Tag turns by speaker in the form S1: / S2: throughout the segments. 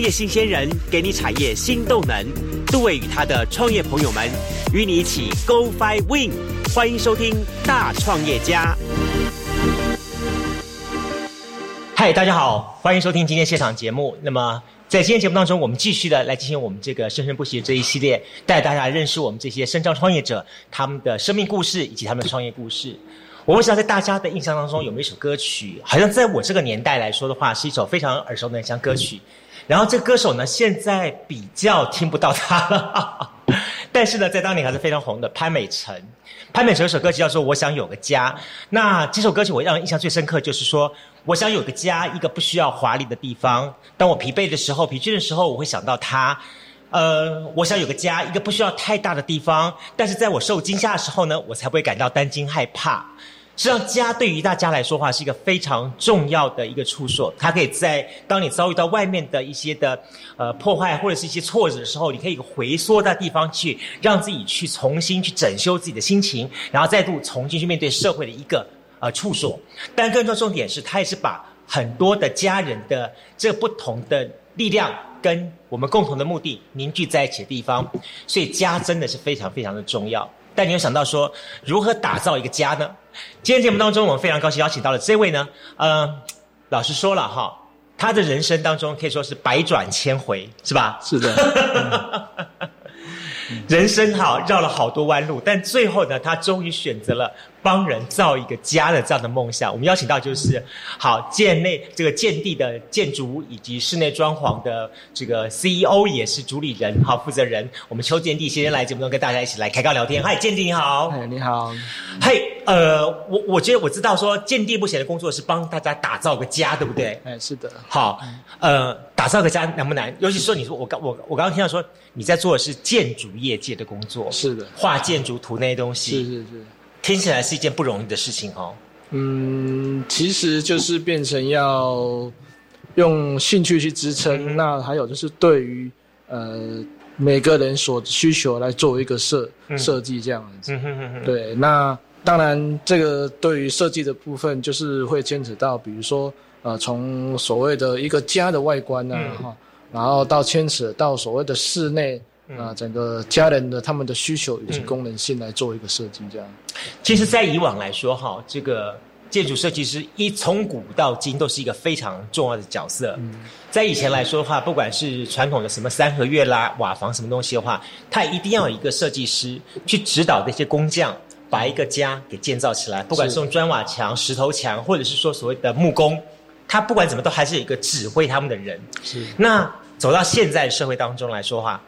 S1: 创业新鲜人给你产业新动能。杜伟与他的创业朋友们与你一起 Go Fly Win。欢迎收听《大创业家》。
S2: 嗨，大家好，欢迎收听今天现场节目。那么，在今天节目当中，我们继续的来进行我们这个生生不息的这一系列，带大家认识我们这些深造创业者他们的生命故事以及他们的创业故事。我不知道在大家的印象当中有没有一首歌曲，好像在我这个年代来说的话，是一首非常耳熟能详歌曲。然后这歌手呢，现在比较听不到他了，但是呢，在当年还是非常红的潘美辰。潘美辰有首歌曲叫做《我想有个家》。那这首歌曲我让人印象最深刻，就是说我想有个家，一个不需要华丽的地方。当我疲惫的时候、疲倦的时候，我会想到他。呃，我想有个家，一个不需要太大的地方。但是在我受惊吓的时候呢，我才不会感到担惊害怕。实际上，家对于大家来说话是一个非常重要的一个处所。它可以在当你遭遇到外面的一些的呃破坏或者是一些挫折的时候，你可以回缩到地方去，让自己去重新去整修自己的心情，然后再度重新去面对社会的一个呃处所。但更重要重点是，它也是把很多的家人的这不同的力量跟我们共同的目的凝聚在一起的地方。所以，家真的是非常非常的重要。但你有想到说，如何打造一个家呢？今天节目当中，我们非常高兴邀请到了这位呢。呃，老师说了哈，他的人生当中可以说是百转千回，是吧？
S3: 是的。
S2: 人生哈绕了好多弯路，但最后呢，他终于选择了帮人造一个家的这样的梦想。我们邀请到就是好建内这个建地的建筑以及室内装潢的这个 CEO 也是主理人好负责人，我们邱建地先生来节目中跟大家一起来开个聊天。嗨，建地你好。
S3: 哎，你好。
S2: 嘿，呃，我我觉得我知道说建地目前的工作是帮大家打造个家，对不对？
S3: 哎，是的。
S2: 好，呃，打造个家难不难？尤其是说你说我刚我我刚刚听到说你在做的是建筑业界的工作，
S3: 是的，
S2: 画建筑图那些东西，
S3: 是是是，
S2: 听起来是一件不容易的事情哦。
S3: 嗯，其实就是变成要用兴趣去支撑，那还有就是对于呃每个人所需求来做一个设设计这样子。对，那当然这个对于设计的部分，就是会牵扯到，比如说呃从所谓的一个家的外观啊哈，然后到牵扯到所谓的室内。啊，整个家人的他们的需求以及功能性来做一个设计，这样。
S2: 其实，在以往来说，哈，这个建筑设计师一从古到今都是一个非常重要的角色。在以前来说的话，不管是传统的什么三合院啦、瓦房什么东西的话，他一定要有一个设计师去指导那些工匠把一个家给建造起来。不管是用砖瓦墙、石头墙，或者是说所谓的木工，他不管怎么都还是有一个指挥他们的人。
S3: 是。
S2: 那走到现在社会当中来说话。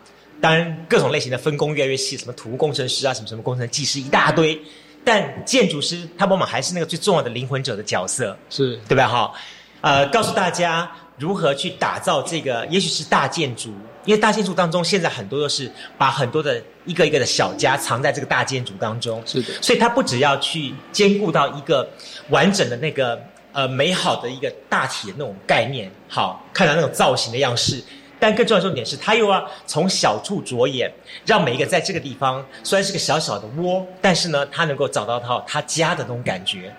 S2: 当然，各种类型的分工越来越细，什么土木工程师啊，什么什么工程技师一大堆。但建筑师他往往还是那个最重要的灵魂者的角色，
S3: 是
S2: 对吧？哈，呃，告诉大家如何去打造这个，也许是大建筑，因为大建筑当中现在很多都是把很多的一个一个的小家藏在这个大建筑当中，
S3: 是的。
S2: 所以他不只要去兼顾到一个完整的那个呃美好的一个大体的那种概念，好看到那种造型的样式。但更重要的重点是，他又要从小处着眼，让每一个在这个地方虽然是个小小的窝，但是呢，他能够找到他他家的那种感觉。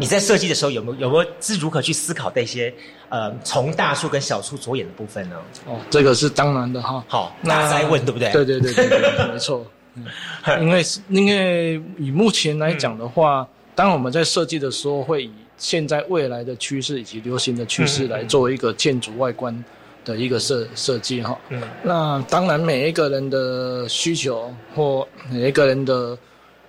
S2: 你在设计的时候有没有有没有是如何去思考那些呃从大处跟小处着眼的部分呢？
S3: 哦，这个是当然的哈。
S2: 好，那再问对不对？
S3: 对对对对，没错。因为因为以目前来讲的话，当我们在设计的时候，会以现在未来的趋势以及流行的趋势来作为一个建筑外观。的一个设设计哈，嗯，那当然每一个人的需求或每一个人的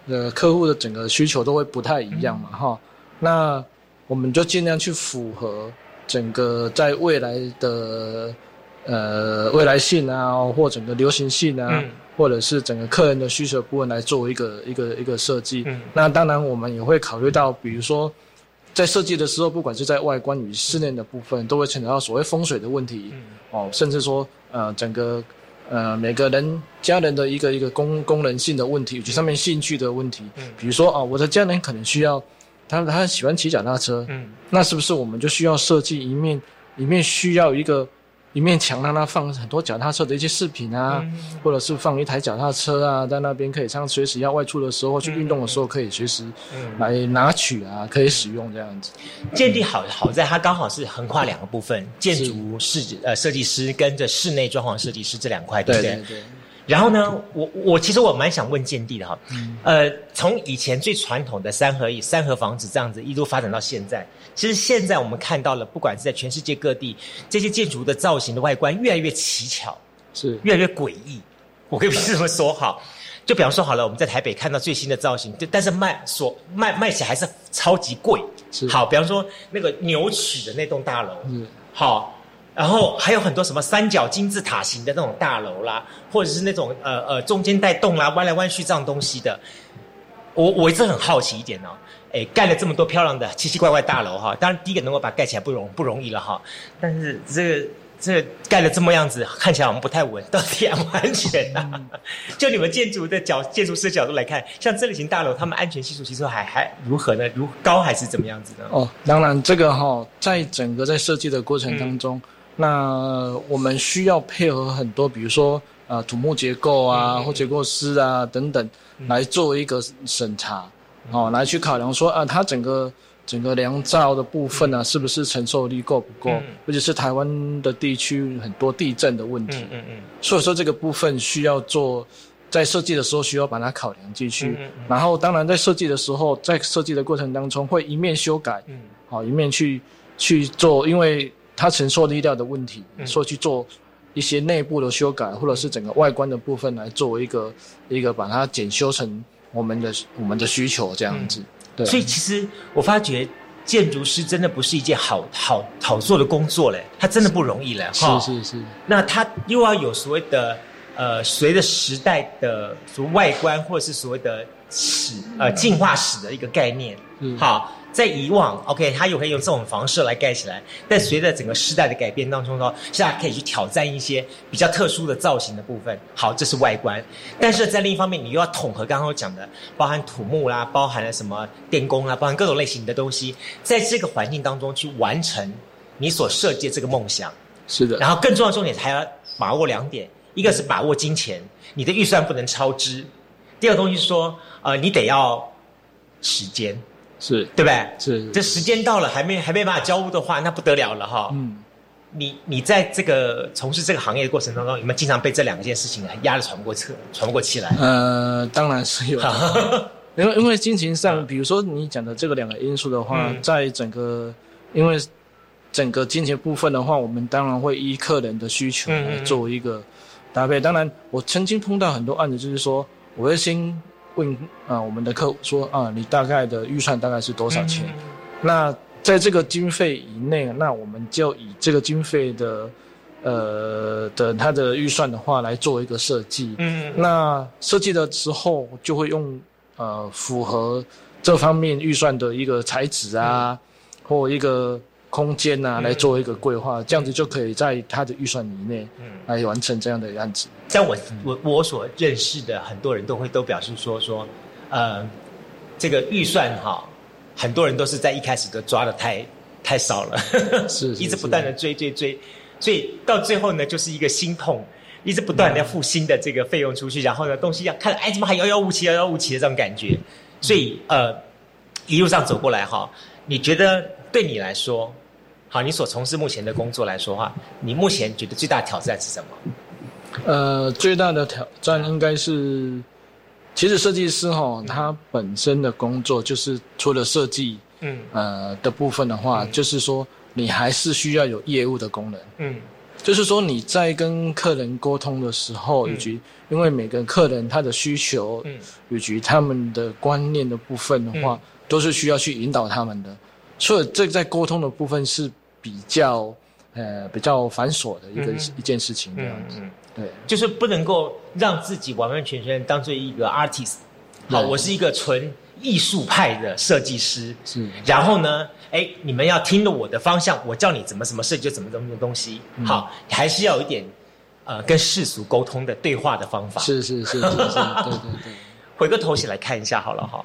S3: 呃客户的整个需求都会不太一样嘛哈，那我们就尽量去符合整个在未来的呃未来性啊或整个流行性啊，或者是整个客人的需求部分来作为一个一个一个设计，嗯，那当然我们也会考虑到比如说。在设计的时候，不管是在外观与室内的部分，都会牵扯到所谓风水的问题，哦，甚至说呃整个呃每个人家人的一个一个功功能性的问题，以及上面兴趣的问题。比如说啊，我的家人可能需要他他喜欢骑脚踏车，那是不是我们就需要设计一面一面需要一个一面墙让它放很多脚踏车的一些饰品啊，或者是放一台脚踏车啊，在那边可以像随时要外出的时候或去运动的时候，可以随时来拿取啊，可以使用这样子。
S2: 建地好好在它刚好是横跨两个部分，建筑设呃设计师跟着室内装潢设计师这两块，对不对？
S3: 对。
S2: 然后呢，我我其实我蛮想问建地的哈，呃，从以前最传统的三合一三合房子这样子一路发展到现在，其实现在我们看到了，不管是在全世界各地，这些建筑的造型的外观越来越奇巧，
S3: 是
S2: 越来越诡异。我可以这么说哈，就比方说好了，我们在台北看到最新的造型，就但是卖所卖卖起来还是超级贵。
S3: 是
S2: 好，比方说那个扭曲的那栋大楼，嗯，好。然后还有很多什么三角金字塔型的那种大楼啦，或者是那种呃呃中间带洞啦、弯来弯去这样东西的。我我一直很好奇一点哦，哎，盖了这么多漂亮的奇奇怪怪大楼哈，当然第一个能够把它盖起来不容不容易了哈，但是这个这个盖了这么样子，看起来我们不太稳，到底安不安全呢？就你们建筑的角建筑师角度来看，像这类型大楼，他们安全系数其实还还如何呢？如高还是怎么样子呢？
S3: 哦，当然这个哈，在整个在设计的过程当中。那我们需要配合很多，比如说啊土木结构啊或结构师啊等等，来做一个审查，哦，来去考量说啊，它整个整个梁造的部分呢，是不是承受力够不够？尤其是台湾的地区很多地震的问题，嗯嗯嗯，所以说这个部分需要做，在设计的时候需要把它考量进去。然后当然在设计的时候，在设计的过程当中会一面修改，嗯，好一面去去做，因为。它承受力量的问题，说去做一些内部的修改，或者是整个外观的部分来作为一个一个把它检修成我们的我们的需求这样子。对，
S2: 所以其实我发觉建筑师真的不是一件好好好做的工作嘞，他真的不容易嘞。
S3: 哈是是是。
S2: 那他又要有所谓的呃，随着时代的所外观，或者是所谓的史呃进化史的一个概念，好。在以往，OK，它又可以用这种方式来盖起来。但随着整个时代的改变当中呢，现在可以去挑战一些比较特殊的造型的部分。好，这是外观。但是在另一方面，你又要统合刚刚我讲的，包含土木啦，包含了什么电工啦，包含各种类型的东西，在这个环境当中去完成你所设计的这个梦想。
S3: 是的。
S2: 然后更重要的重点还要把握两点，一个是把握金钱，你的预算不能超支。第二个东西是说，呃，你得要时间。
S3: 是
S2: 对不对？
S3: 是，
S2: 这时间到了还没还没办法交屋的话，那不得了了哈。嗯，你你在这个从事这个行业的过程当中，有没有经常被这两件事情压得喘不过气、喘不过气来？
S3: 呃，当然是有。因为因为金钱上，比如说你讲的这个两个因素的话，在整个因为整个金钱部分的话，我们当然会依客人的需求来做一个搭配。当然，我曾经碰到很多案子，就是说我会先。问啊，我们的客户说啊，你大概的预算大概是多少钱？那在这个经费以内，那我们就以这个经费的呃的它的预算的话来做一个设计。嗯，那设计的时候就会用呃符合这方面预算的一个材质啊，或一个。空间呐，来做一个规划，这样子就可以在他的预算以内，嗯，来完成这样的样子。
S2: 像我我我所认识的很多人都会都表示说说，呃，这个预算哈，很多人都是在一开始都抓的太太少了，
S3: 是
S2: 一直不断的追追追，所以到最后呢，就是一个心痛，一直不断的要付新的这个费用出去，然后呢，东西要看，哎，怎么还遥遥无期，遥遥无期的这种感觉。所以呃，一路上走过来哈，你觉得对你来说？好，你所从事目前的工作来说话，你目前觉得最大的挑战是什么？
S3: 呃，最大的挑战应该是，其实设计师哈，他本身的工作就是除了设计，嗯，呃的部分的话，就是说你还是需要有业务的功能，嗯，就是说你在跟客人沟通的时候，以及因为每个客人他的需求，嗯，以及他们的观念的部分的话，都是需要去引导他们的，所以这在沟通的部分是。比较呃比较繁琐的一个一件事情这样子，对，
S2: 就是不能够让自己完完全全当做一个 artist。好，我是一个纯艺术派的设计师，
S3: 是。
S2: 然后呢，哎，你们要听了我的方向，我叫你怎么怎么设计就怎么怎么的东西。好，还是要有一点呃跟世俗沟通的对话的方法。
S3: 是是是是是，对对对。
S2: 回个头起来看一下好了哈，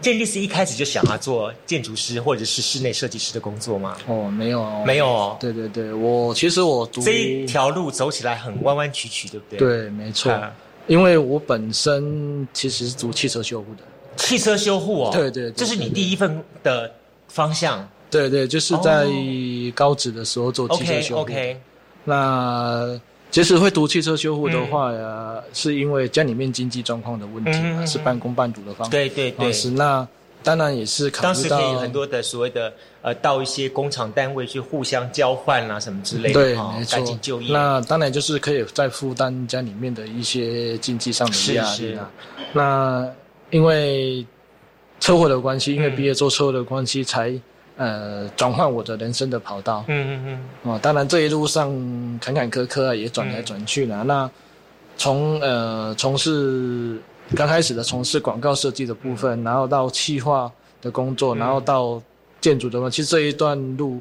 S2: 建立是一开始就想要做建筑师或者是室内设计师的工作吗？
S3: 哦，没有哦，
S2: 没有哦，
S3: 对对对，我其实我读
S2: 这一条路走起来很弯弯曲曲，对不对？，
S3: 对，没错，
S2: 啊
S3: 因为我本身其实是读汽车修护的，
S2: 汽车修护哦，
S3: 对对对
S2: 这是你第一份的方向。
S3: 对对，就是在
S2: 哦
S3: 高职的时候做汽车修护。
S2: OK，
S3: 那其实会读汽车修护的话呀，是因为家里面经济状况的问题是半工半读的方式。
S2: 对对对
S3: 哦，是那当然也是考
S2: 当时可
S3: 虑到
S2: 以很多的所谓的呃，到一些工厂单位去互相交换啊，什么之类的，
S3: 对，
S2: 哦
S3: 没错
S2: 赶紧就业。
S3: 那当然就是可以再负担家里面的一些经济上的压力啦。那因为车祸的关系，因为
S2: 嗯
S3: 毕业做车祸的关系，才呃转换我的人生的跑道。
S2: 嗯嗯嗯
S3: 哦，当然这一路上坎坎坷坷啊，也转来转去了。那从呃从事刚开始的从事广告设计的部分，然后到企划的工作，
S2: 嗯
S3: 然后到建筑的话，其实这一段路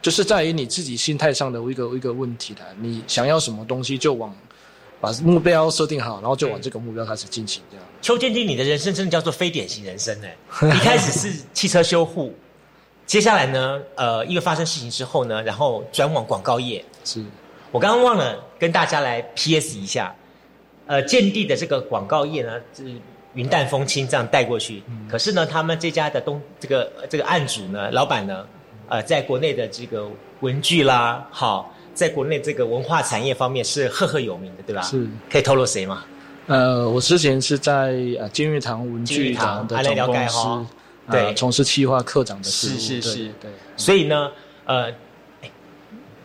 S3: 就是在于你自己心态上的一个一个问题的。你想要什么东西，就往把目标设定好，然后就往这个目标开始进行这样。
S2: 邱建军，你的人生真的叫做非典型人生哎！一开始是汽车修护，接下来呢，呃，因为发生事情之后呢，然后转往广告业。
S3: 是
S2: 我刚刚忘了跟大家来 PS 一下，呃，建地的这个广告业呢是云淡风轻这样带过去，可是呢，他们这家的东这个呃这个案主呢，老板呢，呃，在国内的这个文具啦，好，在国内这个文化产业方面是赫赫有名的，对吧？
S3: 是，
S2: 可以透露谁吗？
S3: 呃，我之前是在呃金玉堂文具堂的总公
S2: 啊了解
S3: 司
S2: 哦，
S3: 呃
S2: 对
S3: 从事企划科长的事务。
S2: 是是是
S3: 对。
S2: 所以呢，呃，哎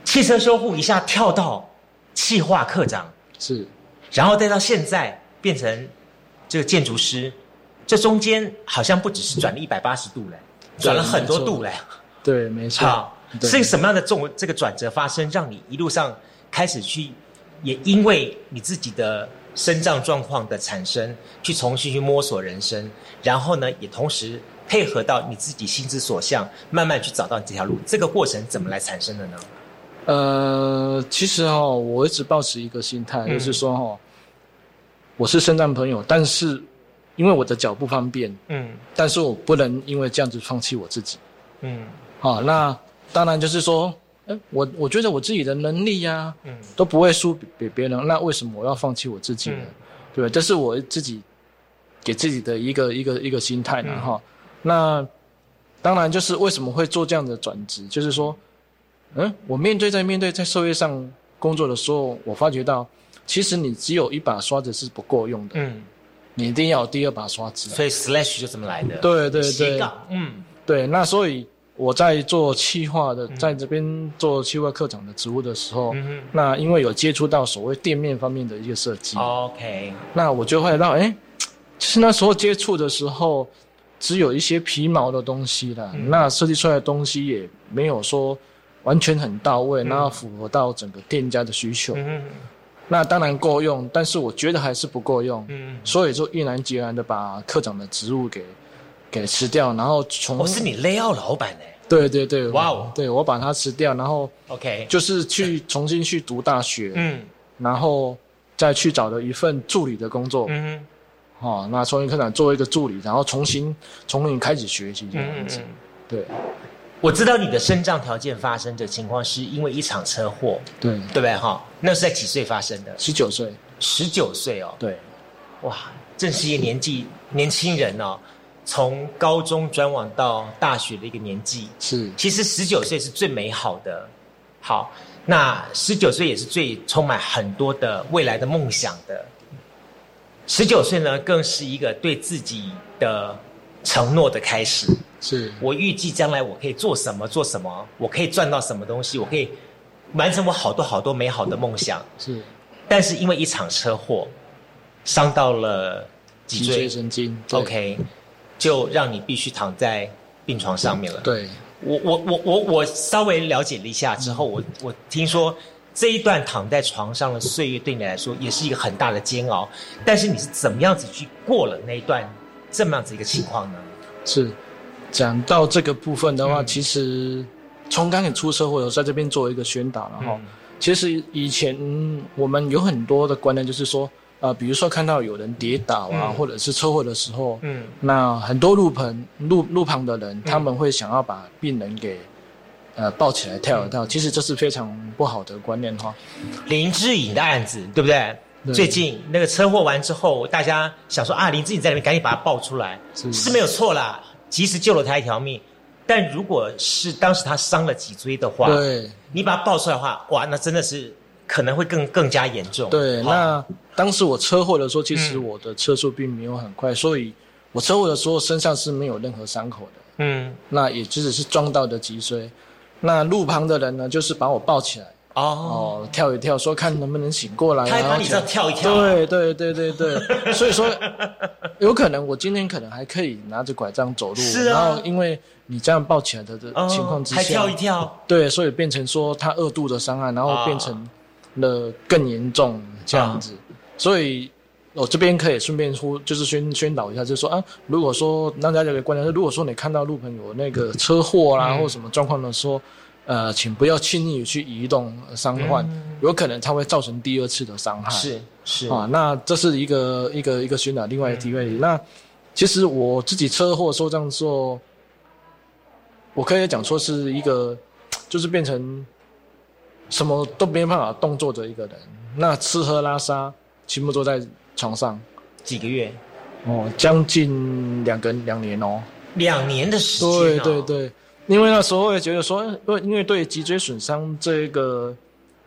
S2: 汽车修护一下跳到企划科长，
S3: 是
S2: 然后再到现在变成这个建筑师，这中间好像不只是转了一百八十度嘞，转了很多度嘞。
S3: 对，没错。
S2: 好，
S3: 对
S2: 是什么样的这种这个转折发生，让你一路上开始去，也因为你自己的身障状况的产生，去重新去摸索人生，然后呢，也同时配合到你自己心之所向，慢慢去找到你这条路。这个过程怎么来产生的呢？
S3: 呃，其实哦，我一直保持一个心态，
S2: 嗯
S3: 就是说哦，我是身障朋友，但是因为我的脚不方便，
S2: 嗯
S3: 但是我不能因为这样子放弃我自己。
S2: 嗯
S3: 好，那当然就是说，哎，我我觉得我自己的能力呀、
S2: 嗯
S3: 都不会输给别人，那为什么我要放弃我自己呢？
S2: 嗯
S3: 对吧？这是我自己给自己的一个一个一个心态呢，
S2: 嗯
S3: 哈、那当然就是为什么会做这样的转职，就是说，嗯，我面对在面对在社会上工作的时候，我发觉到，其实你只有一把刷子是不够用的，
S2: 嗯，
S3: 你一定要有第二把刷子。
S2: 所以 slash 就这么来的。
S3: 对对对，
S2: 嗯。
S3: 对，那所以我在做企划的，在这边做企划课长的职务的时候，
S2: 嗯
S3: 那因为有接触到所谓店面方面的一个设计
S2: ，，OK，
S3: 那我就会让哎，其实那时候接触的时候，只有一些皮毛的东西啦，
S2: 嗯。
S3: 那设计出来的东西也没有说完全很到位，
S2: 嗯。
S3: 然后符合到整个店家的需求。
S2: 嗯
S3: 那当然够用，但是我觉得还是不够用，
S2: 嗯，
S3: 所以就毅然决然的把科长的职务给给辞掉，然后从
S2: 我、哦是你 layout 老板哎
S3: 对对对，
S2: 哇哦。
S3: 对我把它辞掉，然后
S2: ，OK，
S3: 就是去重新去读大学，
S2: 嗯。
S3: 然后再去找了一份助理的工作，
S2: 嗯
S3: 哦，那重新科长做一个助理，然后重新从零开始学习这
S2: 嗯
S3: 样子，
S2: 嗯，
S3: 对
S2: 我知道你的身障条件发生的情况是因为一场车祸，
S3: 对，
S2: 对不对哈？那是在几岁发生的？
S3: 十九岁，
S2: 十九岁哦，
S3: 对
S2: 哇，正是一个年纪年轻人哦，从高中转往到大学的一个年纪。
S3: 是
S2: 其实十九岁是最美好的，好，那十九岁也是最充满很多的未来的梦想的。十九岁呢，更是一个对自己的承诺的开始。
S3: 是
S2: 我预计将来我可以做什么，做什么，我可以赚到什么东西，我可以完成我好多好多美好的梦想。
S3: 是
S2: 但是因为一场车祸，伤到了脊
S3: 脊椎
S2: 椎
S3: 神经对
S2: ，OK，就让你必须躺在病床上面了。
S3: 对
S2: 我我我我我稍微了解了一下之后，我我听说这一段躺在床上的岁月对你来说也是一个很大的煎熬，但是你是怎么样子去过了那一段这么样子一个情况呢？
S3: 是。讲到这个部分的话，
S2: 嗯
S3: 其实从刚开始出社会，我在这边做一个宣导，然后、
S2: 嗯
S3: 其实以前我们有很多的观念，就是说，呃，比如说看到有人跌倒啊，
S2: 嗯
S3: 或者是车祸的时候，
S2: 嗯
S3: 那很多路旁路路旁的人，他们会想要把病人给呃抱起来跳一跳，其实这是非常不好的观念哈。
S2: 林志颖的案子，对不对？
S3: 对
S2: 最近那个车祸完之后，大家想说啊，林志颖在里面，赶紧把他抱出来，
S3: 是
S2: 是没有错啦，及时救了他一条命。但如果是当时他伤了脊椎的话，
S3: 对
S2: 你把他抱出来的话，哇，那真的是可能会更更加严重。
S3: 对，那当时我车祸的时候，其实
S2: 嗯
S3: 我的车速并没有很快，所以我车祸的时候身上是没有任何伤口的。
S2: 嗯
S3: 那也只是撞到的脊椎。那路旁的人呢，就是把我抱起来，
S2: 哦，
S3: 哦，跳一跳，说看能不能醒过来。
S2: 他还把你这样跳。一跳，，
S3: 对对对对对，所以说有可能我今天可能还可以拿着拐杖走路，
S2: 是啊。
S3: 然后因为你这样抱起来的情况之下，
S2: 还跳一跳，
S3: 对，所以变成说他二度的伤害，然后
S2: 啊。
S3: 变成了更严重这样子，所以。我这边可以顺便说，就是宣宣导一下，就是说啊，如果说让大家有个观念，如果说你看到路朋有那个车祸啦、
S2: 嗯
S3: 或什么状况的时候，呃，请不要轻易去移动呃伤患，有可能它会造成第二次的伤害。
S2: 是是
S3: 啊，那这是一个一个一个宣导，另外一个题外题。那其实我自己车祸受伤之后，我可以讲说是一个，就是变成什么都没办法动作的一个人。那吃喝拉撒全部都在床上，
S2: 几个月，
S3: 哦，将近两个两年哦。
S2: 两年的时间、
S3: 对
S2: 哦，
S3: 对对，因为那时候也觉得说，因为因为对脊椎损伤这个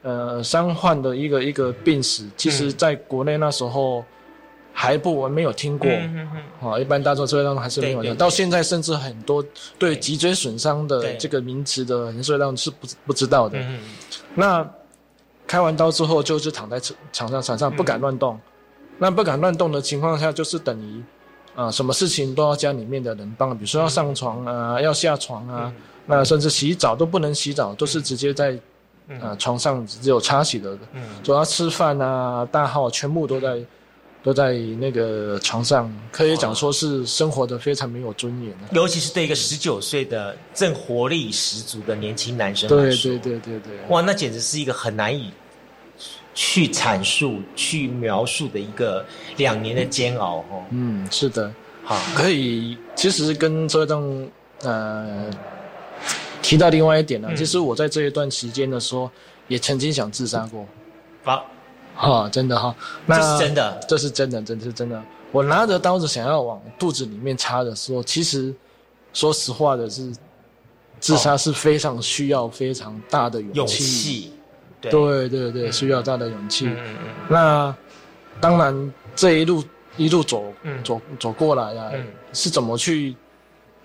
S3: 呃伤患的一个一个病史，其实在国内那时候还不没有听过。
S2: 嗯嗯嗯
S3: 啊，一般大众社会当中还是没有的。
S2: 对对对
S3: 到现在，甚至很多对脊椎损伤的这个名词的人社会当中是不不知道的。
S2: 嗯嗯
S3: 那开完刀之后，就是躺在床床上床上不敢乱动。那不敢乱动的情况下，就是等于啊、什么事情都要家里面的人帮，比如说要上床啊，要下床啊，那甚至洗澡都不能洗澡，都是直接在啊、床上只有擦洗的。
S2: 嗯。
S3: 主要吃饭啊、大号全部都在都在那个床上，可以讲说是生活的非常没有尊严的。
S2: 尤其是对一个十九岁的正活力十足的年轻男生来
S3: 对，对对对对，
S2: 哇，那简直是一个很难以去阐述、去描述的一个两年的煎熬哦。
S3: 嗯，是的，
S2: 好，
S3: 可以。其实跟车上呃提到另外一点呢、
S2: 嗯
S3: 其实我在这一段时间的时候，也曾经想自杀过。
S2: 好，
S3: 哈，真的哈，那
S2: 这是真的
S3: 这是真的，真的是真的。我拿着刀子想要往肚子里面插的时候，其实说实话的是，自杀是非常需要非常大的
S2: 勇
S3: 勇气。
S2: 气，对，
S3: 对对对，需要大的勇气。
S2: 嗯嗯
S3: 那当然，这一路一路走、
S2: 嗯
S3: 走走过来啊，
S2: 嗯
S3: 是怎么去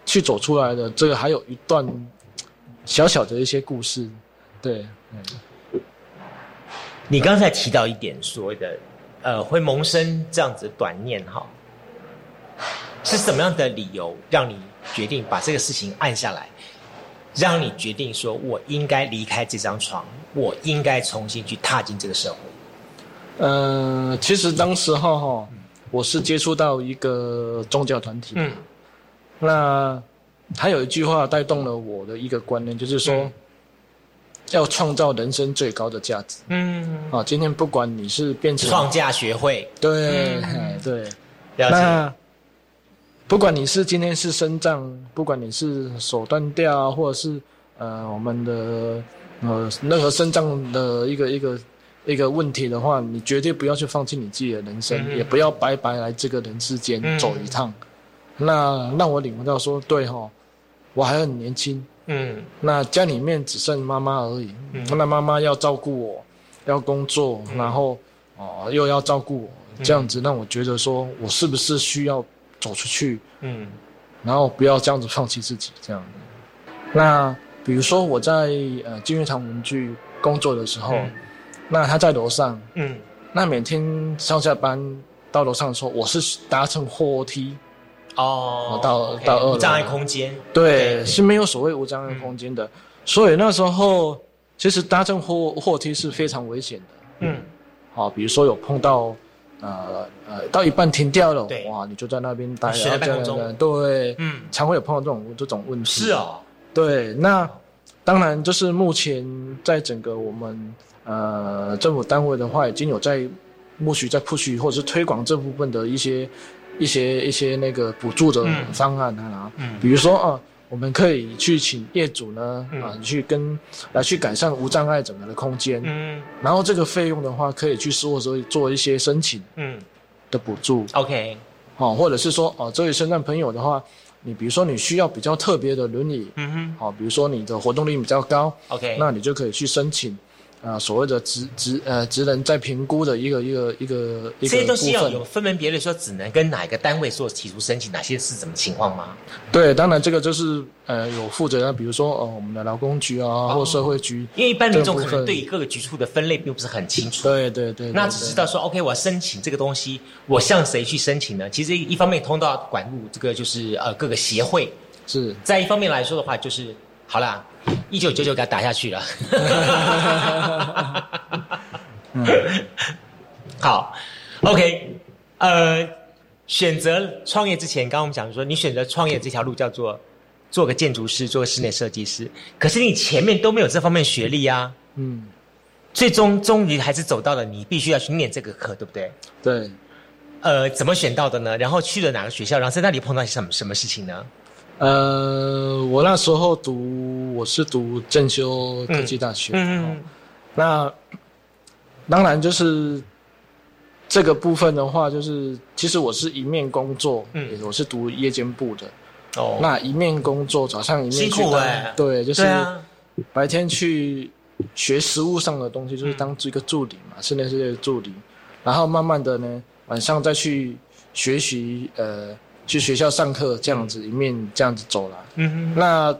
S3: 去走出来的？这个还有一段小小的一些故事。对，嗯
S2: 你刚才提到一点所谓的，呃，会萌生这样子的短念哈，是什么样的理由让你决定把这个事情按下来，让你决定说我应该离开这张床，我应该重新去踏进这个社会？
S3: 呃，其实当时候哈，我是接触到一个宗教团体，
S2: 嗯。
S3: 那他有一句话带动了我的一个观念，就是说、
S2: 嗯。
S3: 要创造人生最高的价值。
S2: 嗯，
S3: 啊。今天不管你是变成
S2: 创价学会。
S3: 对、
S2: 嗯。
S3: 对，
S2: 了解，
S3: 那不管你是今天是身障，不管你是手断掉，或者是呃我们的呃任何身障的一个一个一个问题的话，你绝对不要去放弃你自己的人生，
S2: 嗯。
S3: 也不要白白来这个人世间
S2: 嗯。
S3: 走一趟。那让我领悟到说，对哈，我还很年轻，
S2: 嗯。
S3: 那家里面只剩妈妈而已，
S2: 嗯。
S3: 那妈妈要照顾我，要工作，然后哦、又要照顾我，这样子让我觉得说我是不是需要走出去，
S2: 嗯。
S3: 然后不要这样子放弃自己这样。子。那比如说我在呃金玉堂文具工作的时候，
S2: 嗯。
S3: 那他在楼上，
S2: 嗯。
S3: 那每天上下班到楼上的时候，我是搭乘货梯，
S2: 哦，
S3: 到到二楼。
S2: 无障碍空间，
S3: 对，是没有所谓无障碍空间的，所以那时候其实搭乘货货梯是非常危险的。
S2: 嗯。
S3: 好，比如说有碰到呃呃到一半停掉了
S2: 对，
S3: 哇，你就在那边待，
S2: 悬在
S3: 然后
S2: 半空中
S3: 在那对，
S2: 嗯，
S3: 常会有碰到这种这种问题。
S2: 是，哦，
S3: 对，那当然就是目前在整个我们呃政府单位的话，已经有在默许在 push 或者是推广这部分的一些一些一些那个补助的
S2: 嗯。
S3: 方案啊，
S2: 嗯。
S3: 比如说啊，我们可以去请业主呢
S2: 嗯。
S3: 啊去跟来去改善无障碍整个的空间，
S2: 嗯。
S3: 然后这个费用的话，可以去事务所做一些申请
S2: 嗯。
S3: 的补助
S2: ，，OK，
S3: 哦，或者是说哦，这位身障朋友的话，你比如说你需要比较特别的轮椅，
S2: 嗯哼。
S3: 哦，比如说你的活动力比较高
S2: ，，OK，
S3: 那你就可以去申请啊、所谓的职职呃职能在评估的一个一个一个一
S2: 这些
S3: 个部分
S2: 东西要有。分门别类，说只能跟哪一个单位做提出申请，哪些是什么情况吗？
S3: 对，当然这个就是呃有负责人，比如说哦我们的劳工局啊，或社会局。
S2: 因为一般民众可能对于各个局处的分类并不是很清楚。
S3: 对对对，
S2: 那只知道说，OK，我要申请这个东西，我向谁去申请呢？其实一方面通道管入这个就是呃各个协会，
S3: 是
S2: 再一方面来说的话，就是好啦，一九九九给他打下去了。嗯好，OK，呃，选择创业之前，刚刚我们讲说，你选择创业这条路叫做做个建筑师，做个室内设计师，可是你前面都没有这方面学历啊，
S3: 嗯
S2: 最终终于还是走到了你必须要去念这个课，对不对？
S3: 对
S2: 呃，怎么选到的呢？然后去了哪个学校？然后在那里碰到什么什么事情呢？
S3: 呃我那时候读我是读正修科技大学，
S2: 嗯
S3: 嗯那当然就是这个部分的话，就是其实我是一面工作，
S2: 嗯。
S3: 嗯，我是读夜间部的，
S2: 哦。
S3: 那一面工作，早上一面
S2: 辛
S3: 去当
S2: 苦欸。
S3: 对，就是白天去学实务上的东西，就是当一个助理嘛，室内设计的助理，然后慢慢的呢，晚上再去学习，呃，去学校上课这样子，一面这样子走来。
S2: 嗯哼。
S3: 那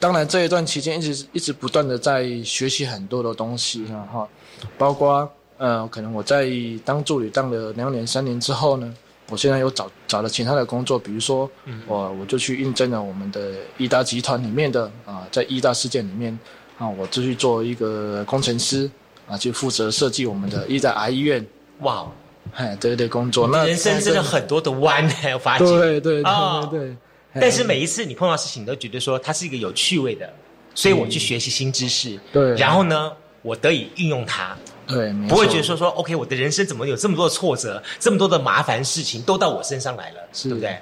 S3: 当然这一段期间一直一直不断的在学习很多的东西啊哈，包括呃，可能我在当助理当了两年三年之后呢，我现在又找找了其他的工作，比如说我我就去应征了我们的一大集团里面的啊，在一大事件里面啊，我就去做一个工程师啊，去负责设计我们的一大 I 医院，
S2: 哇，
S3: 哎，对对工作。那
S2: 人生真的很多的弯，我发现。
S3: 对对对。
S2: 但是每一次你碰到事情，你都觉得说它是一个有趣味的，所以我去学习新知识。
S3: 对
S2: 然后呢，我得以运用它，
S3: 对，
S2: 不会
S3: 错
S2: 觉得说说 OK，我的人生怎么有这么多的挫折，这么多的麻烦事情都到我身上来了，
S3: 是
S2: 对不对？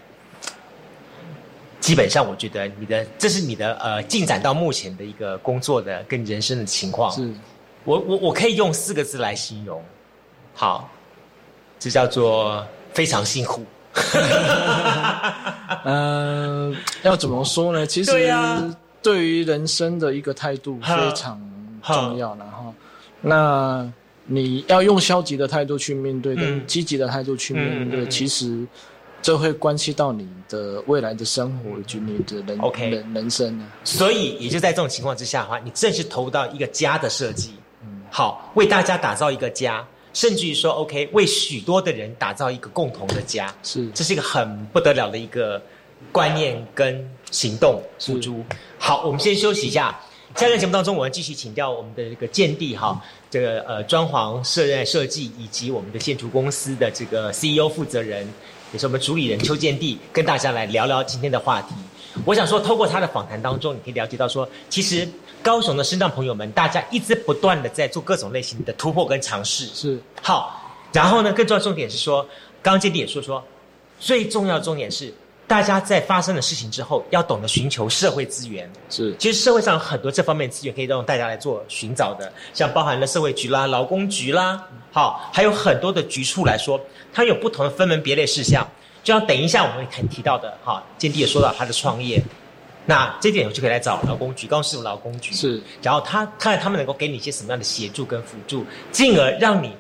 S2: 基本上，我觉得你的这是你的呃进展到目前的一个工作的跟人生的情况。
S3: 是
S2: 我我我可以用四个字来形容，好，这叫做非常辛苦。
S3: 嗯，要怎么说呢？其实
S2: 对
S3: 于人生的一个态度非常重要，然后，那你要用消极的态度去面对，
S2: 嗯。
S3: 跟积极的态度去面对，
S2: 嗯嗯嗯。
S3: 其实这会关系到你的未来的生活以及你的人人人生啊。
S2: 所以也就在这种情况之下的话，你正式投入到一个家的设计，
S3: 嗯。
S2: 好，为大家打造一个家，甚至于说 OK，为许多的人打造一个共同的家，
S3: 是
S2: 这是一个很不得了的一个观念跟行动付诸。好，我们先休息一下。下个节目当中，我们继续请教我们的这个建地哈，这个呃装潢、设计设计以及我们的建筑公司的这个 CEO 负责人，也是我们主理人邱建地，跟大家来聊聊今天的话题。我想说，透过他的访谈当中，你可以了解到说，其实高雄的身障朋友们，大家一直不断的在做各种类型的突破跟尝试。
S3: 是
S2: 好，然后呢，更重要的重点是说，刚刚建弟也说说，最重要的重点是，大家在发生的事情之后，要懂得寻求社会资源。
S3: 是
S2: 其实社会上有很多这方面的资源可以让大家来做寻找的，像包含了社会局啦、劳工局啦，好，还有很多的局处来说，它有不同的分门别类事项。就像等一下我们可能提到的，哈，建弟也说到他的创业，那这点我就可以来找劳工局，高雄市有劳工局，
S3: 是
S2: 然后他看看他们能够给你一些什么样的协助跟辅助，进而让你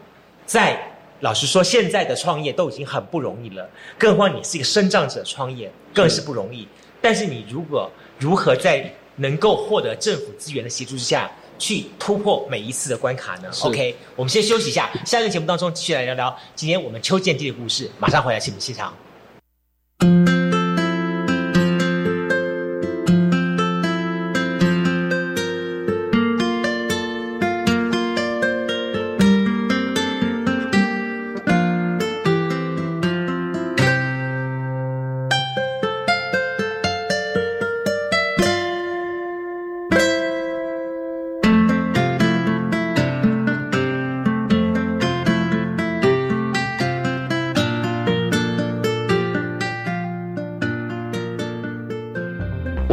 S2: 在老实说，现在的创业都已经很不容易了，更何况你是一个生长者创业，更是不容易。但是你如果如何在能够获得政府资源的协助之下，去突破每一次的关卡呢？OK，我们先休息一下，下一个节目当中继续来聊聊今天我们邱建基的故事，马上回来节目现场。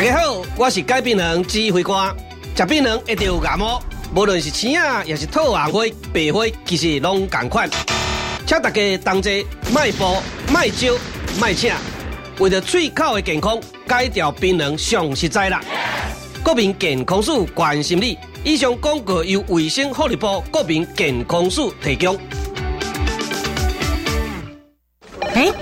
S4: 大家好，我是改病人指挥官。食病人一定有感冒，无论是青啊，也是透红灰、白花，其实拢同款。请大家同齐迈步、迈招、迈请，为了嘴口的健康，戒掉病人上实在啦。国民健康署关心你。以上广告由卫生福利部国民健康署提供。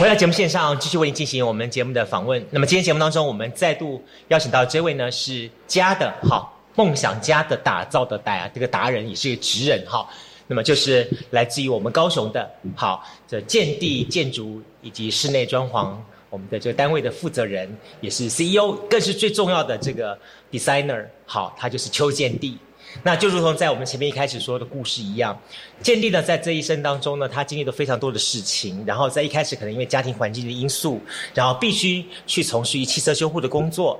S2: 回到节目线上，继续为您进行我们节目的访问。那么今天节目当中，我们再度邀请到这位呢是家的好梦想家的打造的达这个达人，也是一个职人哈。那么就是来自于我们高雄的好这建地建筑以及室内装潢，我们的这个单位的负责人，也是 CEO，更是最重要的这个 designer。好，他就是邱建地。那就如同在我们前面一开始说的故事一样，建立呢在这一生当中呢，他经历了非常多的事情，然后在一开始可能因为家庭环境的因素，然后必须去从事于汽车修护的工作。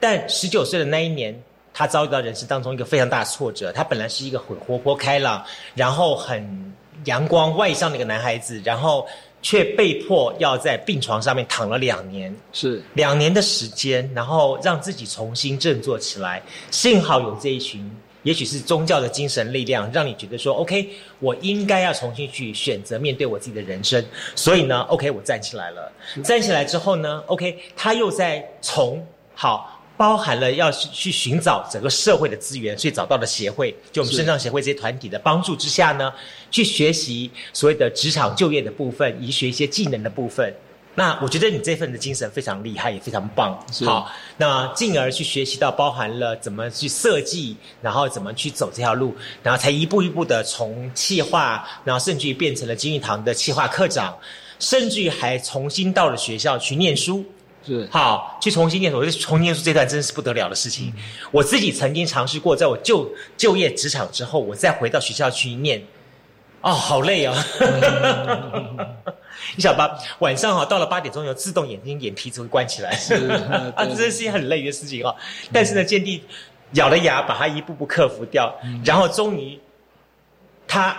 S2: 但十九岁的那一年，他遭遇到人生当中一个非常大的挫折。他本来是一个很活泼开朗，然后很阳光外向的一个男孩子，然后却被迫要在病床上面躺了两年，
S3: 是
S2: 两年的时间，然后让自己重新振作起来。幸好有这一群。也许是宗教的精神力量，让你觉得说，OK，我应该要重新去选择面对我自己的人生。所以呢，OK，我站起来了。站起来之后呢，OK，他又在从好包含了要去去寻找整个社会的资源，所以找到了协会，就我们身上协会这些团体的帮助之下呢，去学习所谓的职场就业的部分，以及学一些技能的部分。那我觉得你这份的精神非常厉害，也非常棒。好，那进而去学习到包含了怎么去设计，然后怎么去走这条路，然后才一步一步的从企划，然后甚至于变成了金玉堂的企划课长，甚至于还重新到了学校去念书。
S3: 是，
S2: 好，去重新念书。我觉得重新念书这段真是不得了的事情。我自己曾经尝试过，在我就就业职场之后，我再回到学校去念。哦，好累啊！你想吧，晚上哈到了八点钟，有自动眼睛眼皮子会关起来，啊，这是一件很累的事情哦。但是呢，建地咬了牙，把它一步步克服掉，然后终于他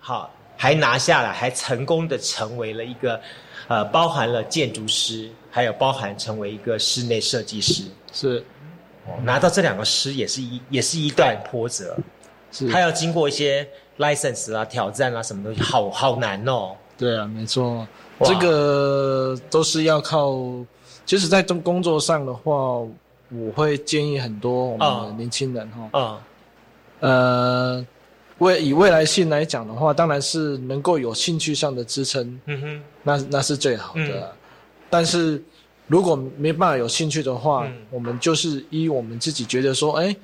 S2: 好还拿下了，还成功的成为了一个呃，包含了建筑师，还有包含成为一个室内设计师。
S3: 是，
S2: 拿到这两个师也是一也是一段波折。
S3: 是。
S2: 他要经过一些 license 啊、挑战啊什么东西，好好难哦。
S3: 对啊，没错，这个都是要靠。其实，在工工作上的话，我会建议很多我们年轻人哈，
S2: 啊，
S3: 呃，未以未来性来讲的话，当然是能够有兴趣上的支撑，
S2: 嗯哼，
S3: 那那是最好的
S2: 嗯。
S3: 啊。但是如果没办法有兴趣的话，
S2: 嗯。
S3: 我们就是依我们自己觉得说，哎，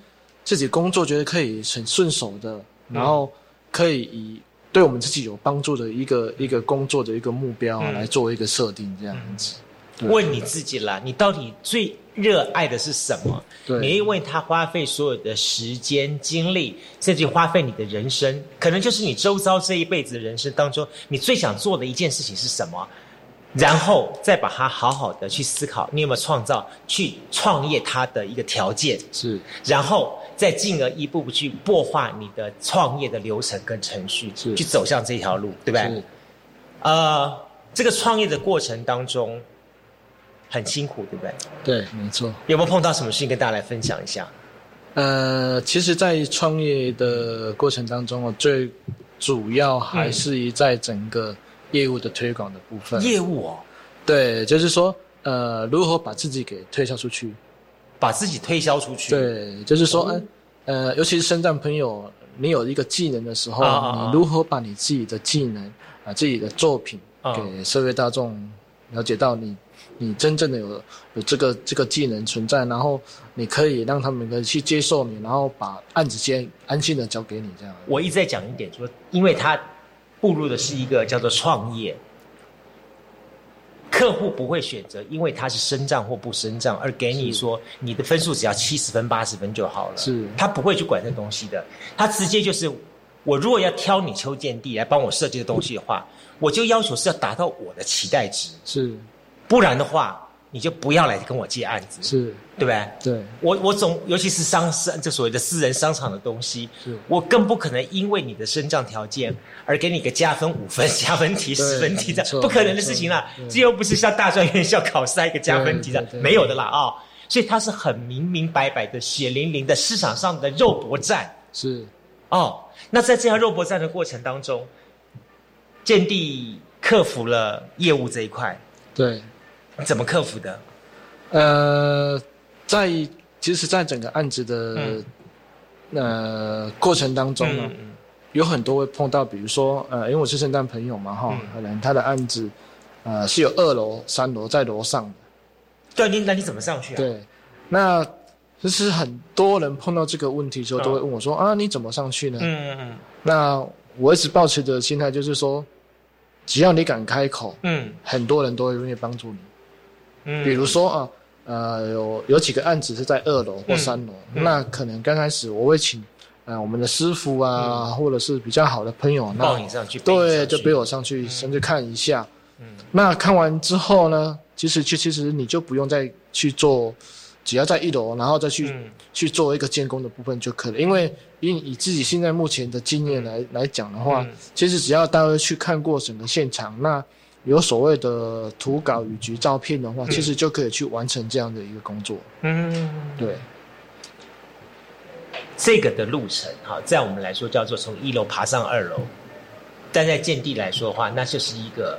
S3: 自己工作觉得可以很顺手的，
S2: 嗯
S3: 然后可以以对我们自己有帮助的一个一个工作的一个目标来做一个设定，这样子。对
S2: 问你自己啦，你到底最热爱的是什么？
S3: 对
S2: 你会为他花费所有的时间、精力，甚至花费你的人生，可能就是你周遭这一辈子的人生当中，你最想做的一件事情是什么？然后再把它好好的去思考，你有没有创造去创业它的一个条件？
S3: 是，
S2: 然后再进而一步步去擘画你的创业的流程跟程序，去走向这条路，对不对
S3: 是？
S2: 呃，这个创业的过程当中很辛苦，对不对？
S3: 对，没错。
S2: 有没有碰到什么事情跟大家来分享一下？
S3: 呃，其实，在创业的过程当中我，最主要还是以在整个业务的推广的部分。
S2: 业务哦，
S3: 对，就是说，呃，如何把自己给推销出去？
S2: 把自己推销出去。
S3: 对，就是说，
S2: 嗯
S3: 呃，呃，尤其是身障朋友，你有一个技能的时候，你如何把你自己的技能啊、自己的作品
S2: 啊
S3: 给社会大众了解到你，你真正的有有这个这个技能存在，然后你可以让他们可以去接受你，然后把案子先安心的交给你，这样。
S2: 我一直在讲一点，说因为他步入的是一个叫做创业，客户不会选择因为他是升账或不升账而给你说你的分数只要七十分八十分就好了，
S3: 是。
S2: 他不会去管这东西的，他直接就是我如果要挑你邱建地来帮我设计的东西的话，我就要求是要达到我的期待值，
S3: 是。
S2: 不然的话你就不要来跟我接案子，
S3: 是，
S2: 对不对？
S3: 对，
S2: 我我总尤其是商商这所谓的私人商场的东西
S3: 是，
S2: 我更不可能因为你的身障条件而给你个加分五分、加分题十分题这
S3: 没错
S2: 样，不可能的事情啦这又不是像大专院校考试一个加分题的没有的啦啊、所以它是很明明白白的、血淋淋的市场上的肉搏战
S3: 是
S2: 哦。那在这样肉搏战的过程当中，建地克服了业务这一块，
S3: 对。
S2: 怎么克服的？
S3: 呃，在其实，在整个案子的、
S2: 嗯。
S3: 呃过程当中呢，
S2: 嗯嗯
S3: 有很多会碰到，比如说呃，因为我是圣诞朋友嘛哈，
S2: 嗯。
S3: 可能他的案子呃是有二楼、三楼在楼上的，
S2: 对，你那你怎么上去啊？
S3: 对，那其实很多人碰到这个问题的时
S2: 候
S3: 都会问我说、啊，你怎么上去呢？
S2: 嗯嗯
S3: 那我一直保持的心态就是说，只要你敢开口，
S2: 嗯。
S3: 很多人都会愿意帮助你。
S2: 嗯，
S3: 比如说啊，呃，有有几个案子是在二楼或三楼，
S2: 嗯
S3: 那可能刚开始我会请呃我们的师傅啊，或者是比较好的朋友，那
S2: 抱你上去，
S3: 对，就背我上去，先去看一下。
S2: 嗯。
S3: 那看完之后呢，其实其其实你就不用再去做，只要在一楼，然后再去、
S2: 嗯。
S3: 去做一个监工的部分就可以了。因为以以自己现在目前的经验来来讲的话，
S2: 嗯。
S3: 其实只要大家去看过整个现场，那有所谓的图稿以及照片的话，其实就可以去完成这样的一个工作。
S2: 嗯，
S3: 对，
S2: 这个的路程哈，在我们来说叫做从一楼爬上二楼，但在建地来说的话，那就是一个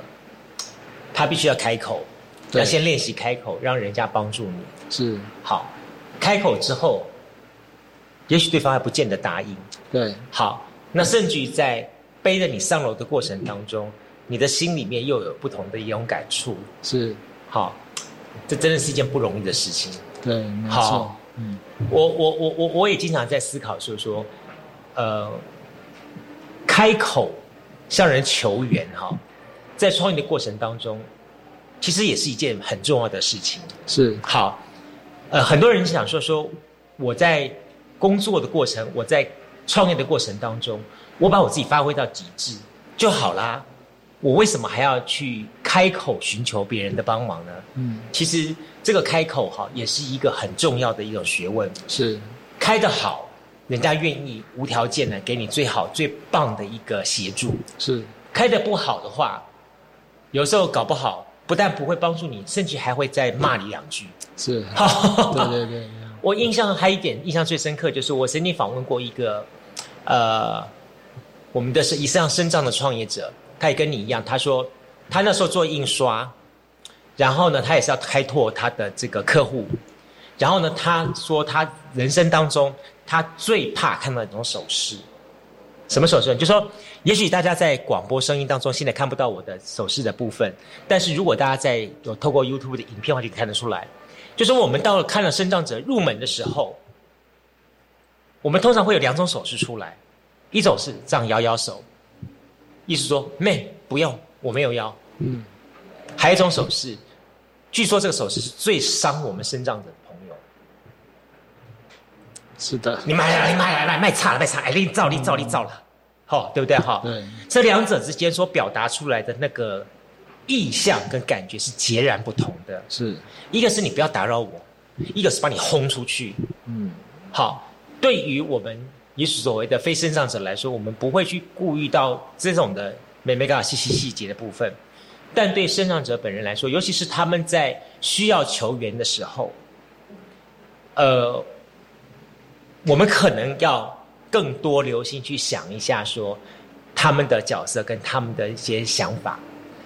S2: 他必须要开口，
S3: 对
S2: 要先练习开口，让人家帮助你。
S3: 是，
S2: 好，开口之后，也许对方还不见得答应。
S3: 对，
S2: 好，那甚至于在背着你上楼的过程当中，你的心里面又有不同的一种感触。
S3: 是，
S2: 好，这真的是一件不容易的事情。
S3: 对，没错
S2: 好，
S3: 嗯，
S2: 我我我我我也经常在思考，说说，呃，开口向人求援哈，在创业的过程当中，其实也是一件很重要的事情。
S3: 是，
S2: 好，呃，很多人想说说我在工作的过程，我在创业的过程当中，我把我自己发挥到极致就好啦。我为什么还要去开口寻求别人的帮忙呢？
S3: 嗯，
S2: 其实这个开口哈，也是一个很重要的一种学问。
S3: 是，
S2: 开得好，人家愿意无条件的给你最好最棒的一个协助。
S3: 是，
S2: 开得不好的话，有时候搞不好，不但不会帮助你，甚至还会再骂你两句。
S3: 是，
S2: 对
S3: 对对对，
S2: 我印象还有一点印象最深刻，就是我曾经访问过一个呃，我们的是以上身障的创业者，他也跟你一样，他说他那时候做印刷，然后呢，他也是要开拓他的这个客户，然后呢，他说他人生当中他最怕看到一种手势，什么手势？就说也许大家在广播声音当中现在看不到我的手势的部分，但是如果大家在有透过 YouTube 的影片话，就看得出来。就是我们到了看了身障者入门的时候，我们通常会有两种手势出来，一种是这样摇摇手，意思说妹不用，我没有要。嗯，还有一种手势，据说这个手势是最伤我们身障者的朋友。
S3: 是的，
S2: 你买来，你买来，来卖差了，卖差，哎，你造，你造，你造了，好，对不对？哈，
S3: 对，
S2: 这两者之间所表达出来的那个意象跟感觉是截然不同的。
S3: 是
S2: 一个是你不要打扰我，一个是把你轰出去。
S3: 嗯，
S2: 好，对于我们也许所谓的非身障者来说，我们不会去顾虑到这种的美美嘎细细细节的部分，但对身障者本人来说，尤其是他们在需要求援的时候，呃，我们可能要更多留心去想一下，说他们的角色跟他们的一些想法。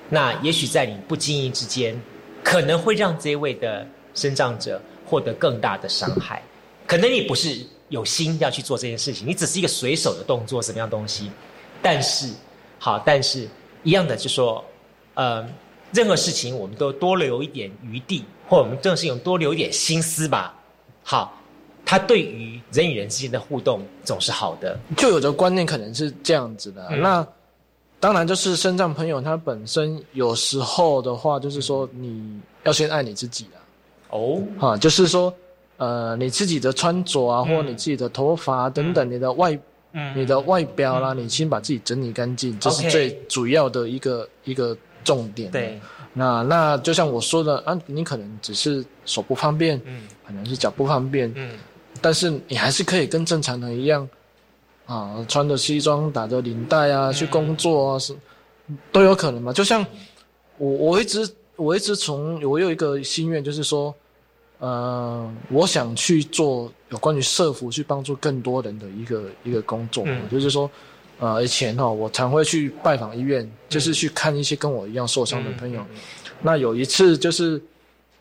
S2: 那也许在你不经意之间，可能会让这位的身障者获得更大的伤害。可能你不是有心要去做这件事情，你只是一个随手的动作，什么样东西？但是，好，但是一样的，就说，呃，任何事情我们都多留一点余地，或我们这种事情多留一点心思吧。好，它对于人与人之间的互动总是好的。
S3: 就有的观念可能是这样子的。
S2: 嗯
S3: 那当然就是身障朋友他本身有时候的话，就是说你要先爱你自己啊。
S2: 哦，
S3: 哈，就是说，呃，你自己的穿着啊，或你自己的头发啊等等，你的外，
S2: 嗯。
S3: 你的外表啦，你先把自己整理干净，这是最主要的一个一个重点。
S2: 对，
S3: 那那就像我说的啊，你可能只是手不方便，
S2: 嗯。
S3: 可能是脚不方便，
S2: 嗯。
S3: 但是你还是可以跟正常人一样，啊，穿着西装，打着领带啊，去工作啊，是都有可能嘛。就像我，我一直我一直从我有一个心愿，就是说，呃，我想去做有关于社服，去帮助更多人的一个一个工作，
S2: 嗯。
S3: 就是说。呃，以前哈、我常会去拜访医院，就是去看一些跟我一样受伤的朋友。那有一次就是，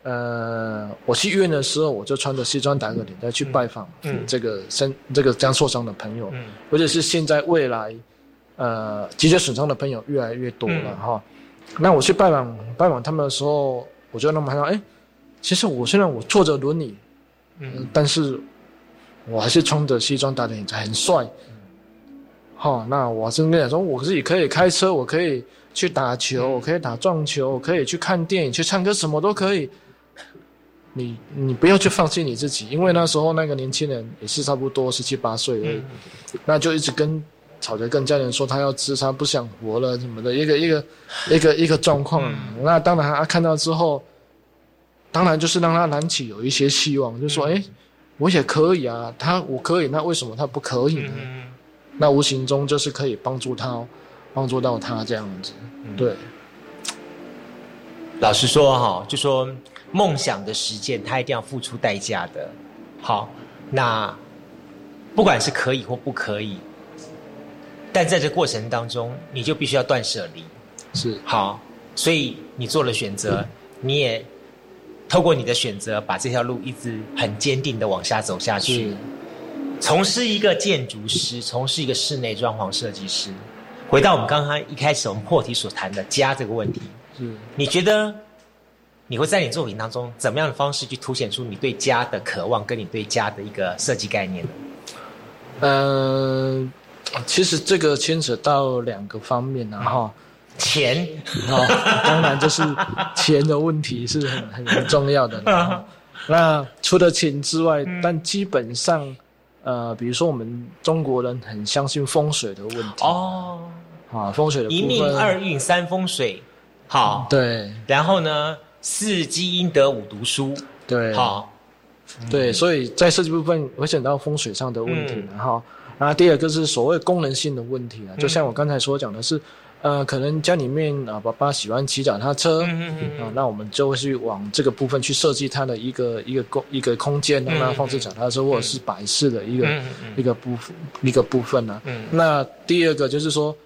S3: 呃，我去医院的时候，我就穿着西装打个领带去拜访
S2: 嗯
S3: 这个身、这个这样受伤的朋友，
S2: 嗯。
S3: 或者是现在未来，呃，脊椎损伤的朋友越来越多了
S2: 嗯。
S3: 哈、那我去拜访拜访他们的时候，我就让他们看到，哎，其实我虽然我坐着轮椅，
S2: 嗯
S3: 但是我还是穿着西装打领带，很帅。好、那我真跟你说，我自己可以开车，我可以去打球，我可以打撞球，我可以去看电影、去唱歌，什么都可以。你你不要去放弃你自己，因为那时候那个年轻人也是差不多十七八岁而已，那就一直跟吵着跟家人说他要自杀，不想活了什么的，一个一个一个一个状况。那当然他看到之后，当然就是让他燃起有一些希望，就说哎、诶我也可以啊，他我可以，那为什么他不可以呢？那无形中就是可以帮助他，帮助到他这样子，对。
S2: 老实说哈，就说梦想的实践，他一定要付出代价的。好，那不管是可以或不可以，但在这过程当中，你就必须要断舍离。
S3: 是
S2: 好，所以你做了选择，你也透过你的选择，把这条路一直很坚定的往下走下去。从事一个建筑师，从事一个室内装潢设计师。回到我们刚刚一开始我们破题所谈的家这个问题，
S3: 是
S2: 你觉得你会在你作品当中怎么样的方式去凸显出你对家的渴望，跟你对家的一个设计概念呢？
S3: 嗯，其实这个牵扯到两个方面啊，哈，
S2: 钱，
S3: 哦，当然就是钱的问题是很很很重要的 那除了钱之外，但基本上，呃，比如说我们中国人很相信风水的问题。
S2: 哦，
S3: 啊，风水的部分。
S2: 一命二运三风水，好，
S3: 对，
S2: 然后呢，四积阴德五读书，
S3: 对，
S2: 好，
S3: 对，所以在设计部分会想到风水上的问题
S2: 嗯。
S3: 然后，然后第二个是所谓功能性的问题啊，
S2: 嗯
S3: 就像我刚才所讲的是，呃，可能家里面啊，爸爸喜欢骑脚踏车，啊，那我们就会去往这个部分去设计它的一个一个空一个空间，让它放置脚踏车或者是摆饰的一个一个部分一个部分呢。那第二个就是说，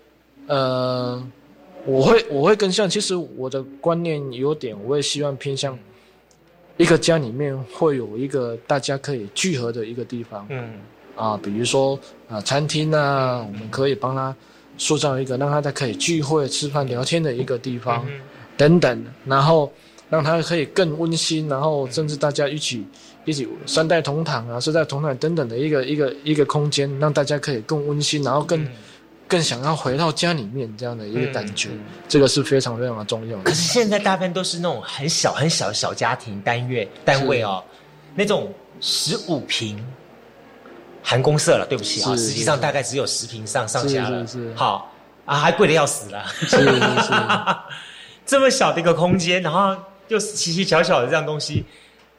S3: 呃，我会我会更像，其实我的观念有点，我会希望偏向一个家里面会有一个大家可以聚合的一个地方，嗯，啊，比如说啊餐厅啊，我们可以帮他。塑造一个让他在可以聚会、吃饭、聊天的一个地方，等等，然后让他可以更温馨，然后甚至大家一起一起三代同堂啊、四代同堂等等的一个一个一个空间，让大家可以更温馨，然后更更想要回到家里面这样的一个感觉，这个是非常非常的重要。
S2: 可是现在大部分都是那种很小很小的小家庭单月单位哦，那种十五平。含公社了，对不起啊，实际上大概只有十平上上下了。好啊，还贵的要死了。
S3: 是是是，
S2: 这么小的一个空间，然后又奇奇巧巧的这样东西，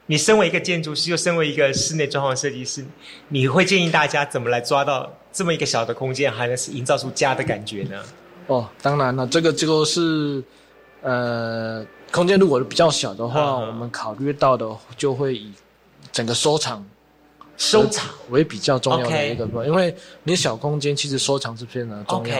S2: 你身为一个建筑师，又身为一个室内装潢设计师，你会建议大家怎么来抓到这么一个小的空间，还能是营造出家的感觉呢？
S3: 哦，当然了，这个就是呃，空间如果比较小的话，我们考虑到的就会以整个收藏。
S2: 收藏
S3: 为比较重要的一个部分，因为你小空间其实收藏是非常的重要。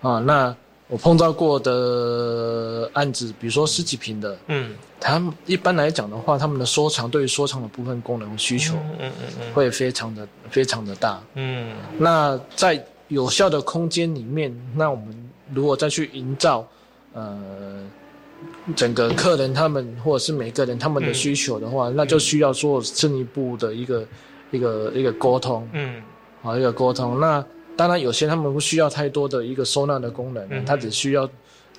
S3: 啊，那我碰到过的案子，比如说十几平的，嗯，他们一般来讲的话，他们的收藏对于收藏的部分功能需求，嗯嗯嗯，会非常的非常的大。嗯，那在有效的空间里面，那我们如果再去营造，呃。整个客人他们或者是每个人他们的需求的话，那就需要做进一步的一个一个一个沟通，嗯，好一个沟通。那当然有些他们不需要太多的一个收纳的功能，他只需要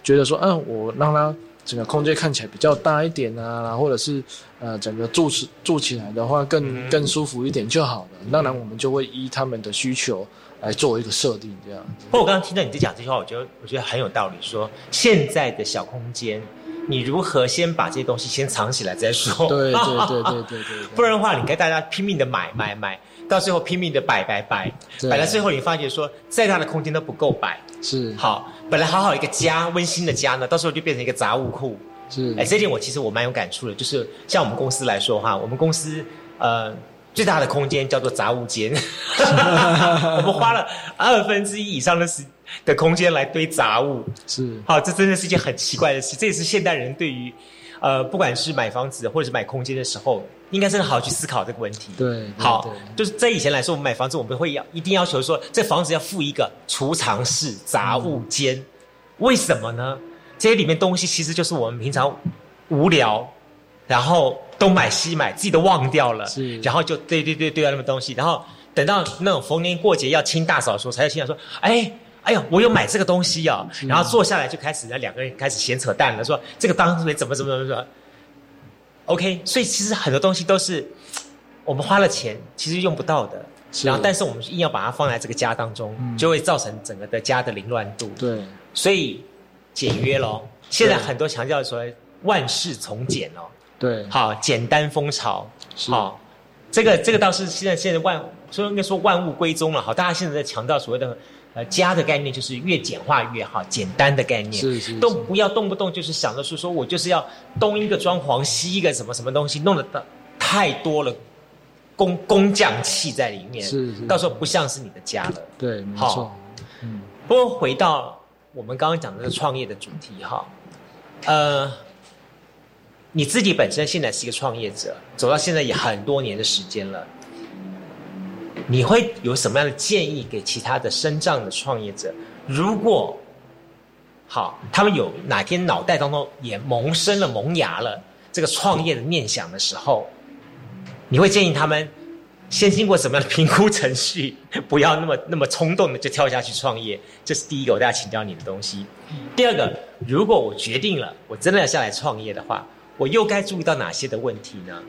S3: 觉得说，嗯，我让他整个空间看起来比较大一点啊，或者是呃整个住住起来的话更更舒服一点就好了。当然我们就会依他们的需求来做一个设定这样。
S2: 不过我刚刚听到你在讲这句话，我觉得我觉得很有道理，说现在的小空间。你如何先把这些东西先藏起来再说？
S3: 对对对对对对。
S2: 不然的话，你跟大家拼命的买买买，到最后拼命的摆摆摆，摆到最后你发觉说，再大的空间都不够摆。
S3: 是。
S2: 好，本来好好一个家，温馨的家呢，到时候就变成一个杂物库。
S3: 是。
S2: 哎，这点我其实我蛮有感触的，就是像我们公司来说哈，我们公司呃最大的空间叫做杂物间，我们花了二分之一以上的时。的空间来堆杂物
S3: 是
S2: 好，这真的是一件很奇怪的事。这也是现代人对于，呃，不管是买房子或者是买空间的时候，应该真的好好去思考这个问题。
S3: 对，
S2: 好，就是在以前来说，我们买房子，我们会要一定要求说，这房子要附一个储藏室、杂物间。为什么呢？这些里面东西其实就是我们平常无聊，然后东买西买，自己都忘掉了，
S3: 是，
S2: 然后就对对对对啊，那么东西，然后等到那种逢年过节要清大扫的时候，才要心想说，哎。哎呦，我有买这个东西哦，然后坐下来就开始，那两个人开始闲扯淡了，说这个当初怎么怎么怎么怎么。OK，所以其实很多东西都是我们花了钱，其实用不到的，然后但是我们硬要把它放在这个家当中，就会造成整个的家的凌乱度。
S3: 对，
S2: 所以简约咯。现在很多强调说万事从简哦。
S3: 对，
S2: 好，简单风潮。好，这个这个倒是现在现在万，所以应该说万物归宗了。好，大家现在在强调所谓的。呃，家的概念就是越简化越好，简单的概念，
S3: 是是，
S2: 都不要动不动就是想着是说我就是要东一个装潢，西一个什么什么东西，弄得太多了，工工匠气在里面，
S3: 是是，
S2: 到时候不像是你的家了。
S3: 对，没错。
S2: 嗯，不过回到我们刚刚讲的创业的主题哈，呃，你自己本身现在是一个创业者，走到现在也很多年的时间了。你会有什么样的建议给其他的深藏的创业者？如果好，他们有哪天脑袋当中也萌生了萌芽了这个创业的念想的时候，你会建议他们先经过什么样的评估程序？不要那么那么冲动的就跳下去创业。这是第一个，我大家请教你的东西。第二个，如果我决定了我真的要下来创业的话，我又该注意到哪些的问题呢？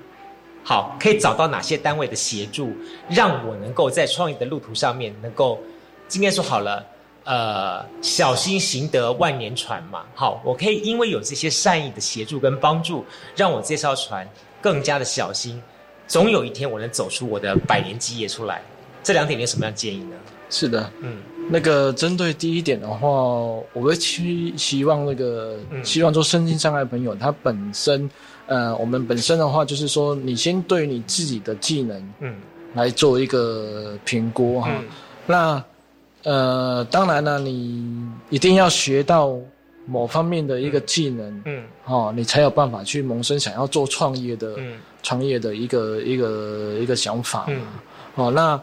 S2: 好，可以找到哪些单位的协助，让我能够在创业的路途上面能够，今天说好了，呃，小心行得万年船嘛。好，我可以因为有这些善意的协助跟帮助，让我这艘船更加的小心，总有一天我能走出我的百年基业出来。这两点你有什么样建议呢？
S3: 是的，嗯，那个针对第一点的话，我会期希望那个、
S2: 嗯。
S3: 希望做身心障碍朋友他本身，呃，我们本身的话就是说，你先对你自己的技能
S2: 嗯。
S3: 来做一个评估哈。
S2: 嗯。
S3: 那呃，当然了，你一定要学到某方面的一个技能，
S2: 嗯。
S3: 哦，你才有办法去萌生想要做创业的、
S2: 嗯。
S3: 创业的一个一个一个想法嘛。
S2: 嗯。
S3: 哦，那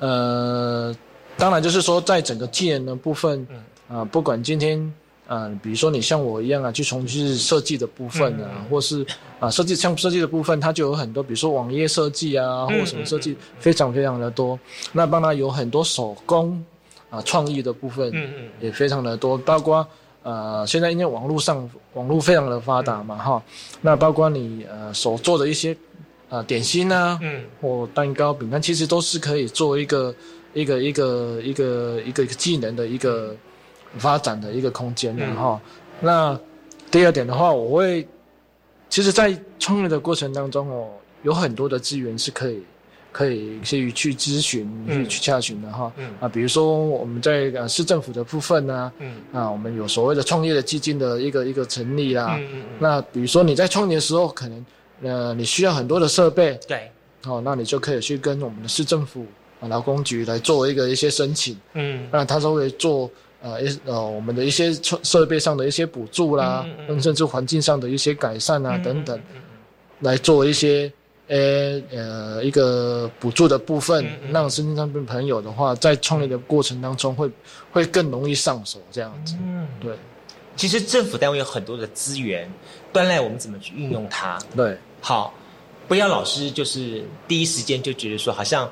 S3: 呃，当然就是说，在整个技能的部分，
S2: 嗯。
S3: 啊、不管今天啊、比如说你像我一样啊，去从事设计的部分啊，
S2: 嗯。
S3: 或是啊、设计像设计的部分，它就有很多，比如说网页设计啊，或什么设计，非常非常的多。那当然有很多手工啊、创意的部分，也非常的多，包括呃，现在因为网络上网络非常的发达嘛，哈，那包括你呃手做的一些啊、点心啊，
S2: 嗯。
S3: 或蛋糕、饼干，其实都是可以做一个一个一个一个一个技能的一个发展的一个空间的
S2: 嗯。
S3: 哈。那第二点的话，我会其实，在创业的过程当中哦，有很多的资源是可以可以去去咨询、
S2: 嗯。
S3: 去去洽询的哈。
S2: 嗯。
S3: 啊，比如说我们在呃市政府的部分呢、
S2: 嗯。
S3: 啊，我们有所谓的创业的基金的一个一个成立啦。
S2: 嗯嗯
S3: 那比如说你在创业的时候，可能呃你需要很多的设备，
S2: 对，
S3: 哦，那你就可以去跟我们的市政府啊劳工局来做一个一些申请，
S2: 嗯。
S3: 那他都会做呃一呃我们的一些设设备上的一些补助啦，
S2: 嗯
S3: 甚至环境上的一些改善啊、
S2: 嗯
S3: 等等，来做一些。呃呃，一个补助的部分，
S2: 嗯
S3: 让身心障碍朋友的话，在创业的过程当中会会更容易上手，这样子。
S2: 嗯，
S3: 对。
S2: 其实政府单位有很多的资源，端赖我们怎么去运用它。
S3: 对，
S2: 好，不要老是就是第一时间就觉得说，好像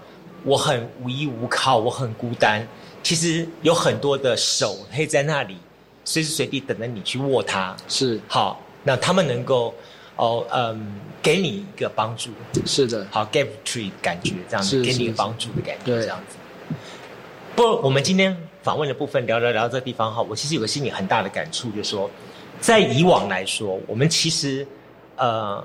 S2: 我很无依无靠，我很孤单。其实有很多的手可以在那里，随时随地等着你去握它。
S3: 是
S2: 好，那他们能够哦嗯给你一个帮助，
S3: 是的，
S2: 好 give tree 感觉这样子，
S3: 是
S2: 给你一个
S3: 是
S2: 帮助的感觉
S3: 对
S2: 这样子。不过我们今天访问的部分聊聊聊到这个地方哈，我其实有个心里很大的感触，就是说，在以往来说，我们其实呃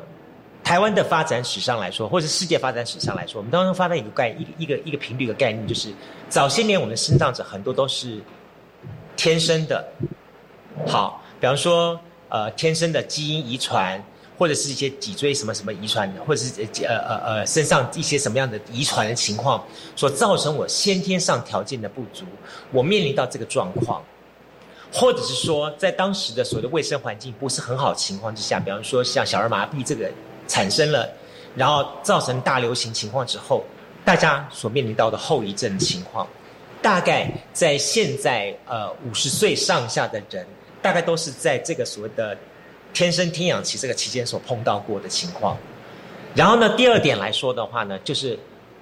S2: 台湾的发展史上来说，或者世界发展史上来说，我们当中发展一个概一个一个一个频率的概念，就是早些年我们的生长者很多都是天生的，好，比方说呃天生的基因遗传，或者是一些脊椎什么什么遗传的，或者是呃呃呃身上一些什么样的遗传的情况，所造成我先天上条件的不足，我面临到这个状况。或者是说，在当时的所谓的卫生环境不是很好情况之下，比方说像小儿麻痹这个产生了，然后造成大流行情况之后，大家所面临到的后遗症情况，大概在现在呃五十岁上下的人，大概都是在这个所谓的天生天养期这个期间所碰到过的情况。然后呢，第二点来说的话呢，就是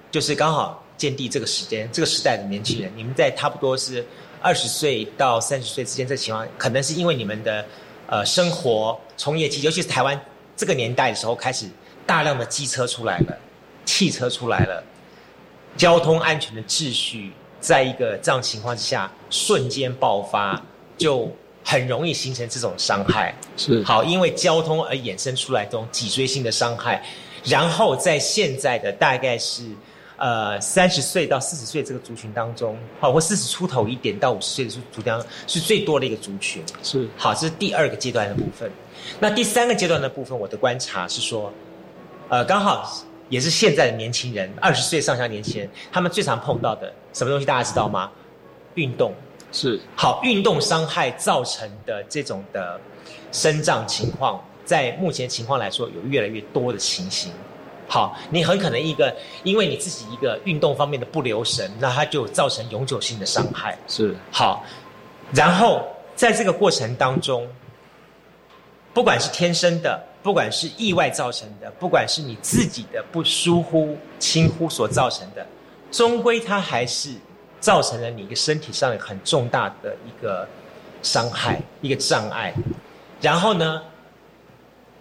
S2: 就是刚好建立这个时间，这个时代的年轻人，你们在差不多是二十岁到三十岁之间，这情况可能是因为你们的呃生活从业期，尤其是台湾这个年代的时候，开始大量的机车出来了，汽车出来了，交通安全的秩序，在一个这样情况之下瞬间爆发，就很容易形成这种伤害。
S3: 是
S2: 好，因为交通而衍生出来这种脊椎性的伤害，然后在现在的大概是呃三十岁到四十岁这个族群当中，好，或四十出头一点到五十岁的族族群当中是最多的一个族群。
S3: 是
S2: 好，这是第二个阶段的部分。那第三个阶段的部分，我的观察是说，呃，刚好也是现在的年轻人，二十岁上下年轻人，他们最常碰到的什么东西，大家知道吗？运动。
S3: 是
S2: 好，运动伤害造成的这种的生长情况，在目前情况来说，有越来越多的情形。好，你很可能一个因为你自己一个运动方面的不留神，那它就造成永久性的伤害。
S3: 是
S2: 好，然后在这个过程当中，不管是天生的，不管是意外造成的，不管是你自己的不疏忽、轻忽所造成的，终归它还是造成了你一个身体上很重大的一个伤害、一个障碍。然后呢，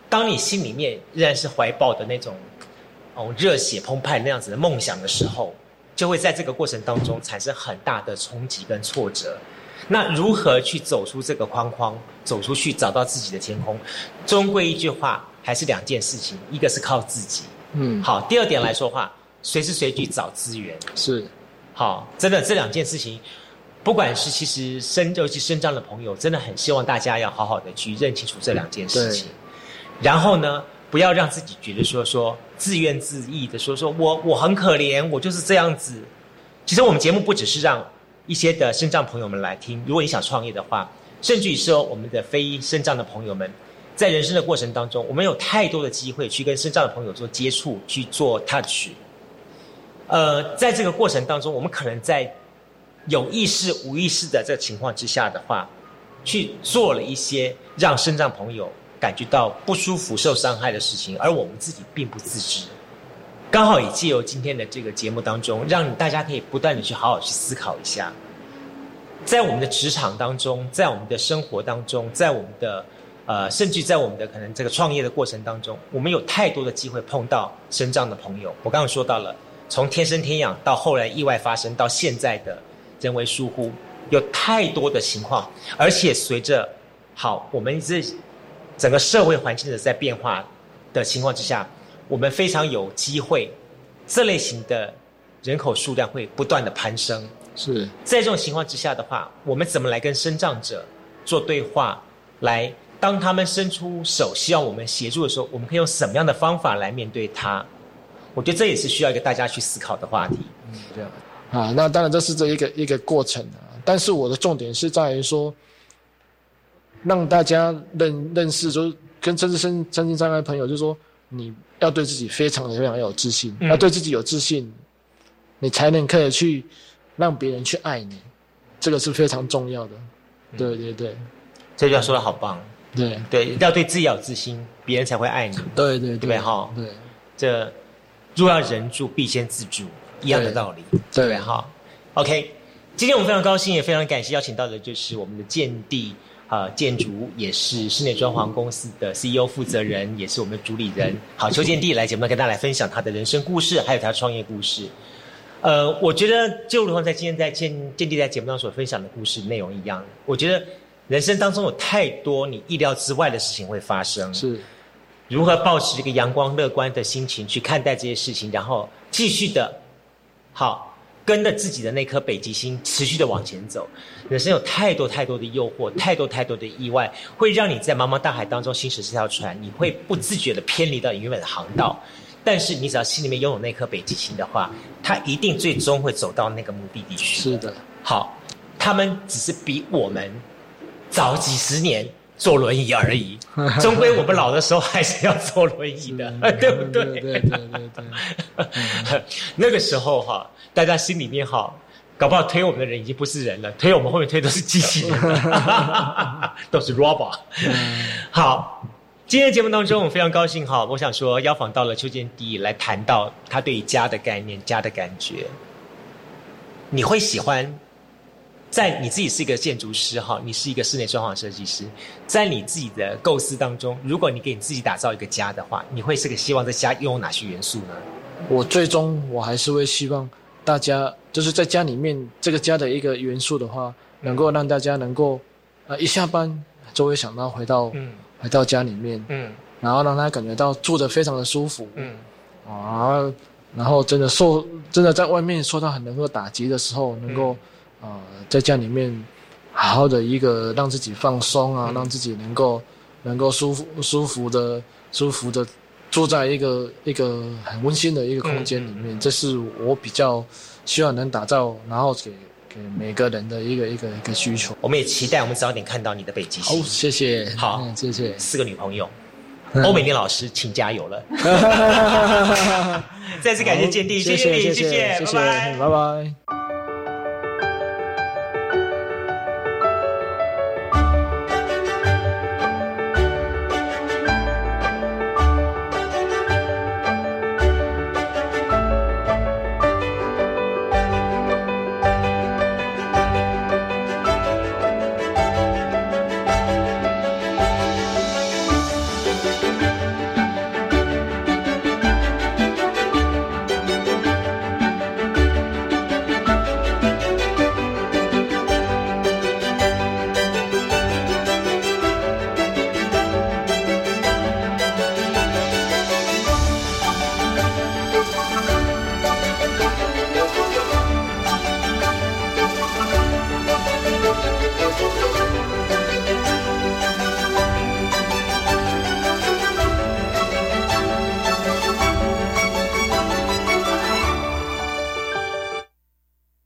S2: 当你心里面仍然是怀抱的那种哦热血澎湃那样子的梦想的时候，就会在这个过程当中产生很大的冲击跟挫折。那如何去走出这个框框，走出去找到自己的天空？终归一句话，还是两件事情，一个是靠自己。
S3: 嗯
S2: 好，第二点来说话，随时随地找资源。
S3: 是
S2: 好，真的这两件事情，不管是其实身尤其身障的朋友，真的很希望大家要好好的去认清楚这两件事情，然后呢，不要让自己觉得说说自怨自艾的说说我我很可怜，我就是这样子。其实我们节目不只是让一些的肾脏朋友们来听，如果你想创业的话，甚至于说我们的非肾脏的朋友们，在人生的过程当中，我们有太多的机会去跟肾脏的朋友做接触，去做 touch。呃，在这个过程当中，我们可能在有意识、无意识的这个情况之下的话，去做了一些让肾脏朋友感觉到不舒服、受伤害的事情，而我们自己并不自知。刚好也借由今天的这个节目当中，让大家可以不断的去好好去思考一下，在我们的职场当中，在我们的生活当中，在我们的呃，甚至在我们的可能这个创业的过程当中，我们有太多的机会碰到身障的朋友。我刚刚说到了，从天生天养到后来意外发生，到现在的人为疏忽，有太多的情况，而且随着好我们这整个社会环境的在变化的情况之下。我们非常有机会，这类型的人口数量会不断的攀升。
S3: 是
S2: 在这种情况之下的话，我们怎么来跟生障者做对话？来，当他们伸出手希望我们协助的时候，我们可以用什么样的方法来面对他？我觉得这也是需要一个大家去思考的话题。
S3: 嗯，这样啊，那当然这是这一个一个过程啊。但是我的重点是在于说，让大家认认识，就是跟真正身身心障碍朋友，就是说你。要对自己非常非常有自信，要对自己有自信，你才能可以去让别人去爱你，这个是非常重要的。对对对，
S2: 这句话说的好棒。
S3: 对
S2: 对，要对自己有自信，别人才会爱你。
S3: 对对
S2: 对，哈。
S3: 对，
S2: 这若要人助，必先自助，一样的道理。对哈。OK，今天我们非常高兴，也非常感谢邀请到的就是我们的建地。啊，建筑也是室内装潢公司的 CEO 负责人，也是我们的主理人。好，邱建地来节目跟大家来分享他的人生故事，还有他创业故事。呃，我觉得就如同在今天在建建地在节目当中所分享的故事内容一样，我觉得人生当中有太多你意料之外的事情会发生。
S3: 是，
S2: 如何保持一个阳光乐观的心情去看待这些事情，然后继续的，好。跟着自己的那颗北极星持续的往前走，人生有太多太多的诱惑，太多太多的意外，会让你在茫茫大海当中行驶这条船，你会不自觉的偏离到你原本的航道。但是你只要心里面拥有那颗北极星的话，它一定最终会走到那个目的地去。
S3: 是的，
S2: 好，他们只是比我们早几十年坐轮椅而已，终归我们老的时候还是要坐轮椅的，对不对？
S3: 对对对对，
S2: 那个时候哈。大家心里面哈，搞不好推我们的人已经不是人了，推我们后面推都是机器人，都是 robot。好，今天节目当中，我非常高兴哈，我想说邀访到了邱建第来谈到他对家的概念、家的感觉。你会喜欢在你自己是一个建筑师哈，你是一个室内装潢设计师，在你自己的构思当中，如果你给你自己打造一个家的话，你会是个希望这家拥有哪些元素呢？
S3: 我最终我还是会希望。大家就是在家里面这个家的一个元素的话，能够让大家能够，呃，一下班就会想到回到，嗯回到家里面，嗯，然后让他感觉到住的非常的舒服，嗯，啊，然后真的受真的在外面受到很能够打击的时候，能够，呃，在家里面好好的一个让自己放松啊，让自己能够能够舒服舒服的舒服的。住在一个一个很温馨的一个空间里面，这是我比较希望能打造，然后给给每个人的一个一个一个需求。
S2: 我们也期待我们早点看到你的北极星。
S3: 好，谢谢。
S2: 好，
S3: 谢谢。
S2: 四个女朋友，欧美丽老师，请加油了。再次感谢建弟，谢谢你，谢谢，拜拜，
S3: 拜拜。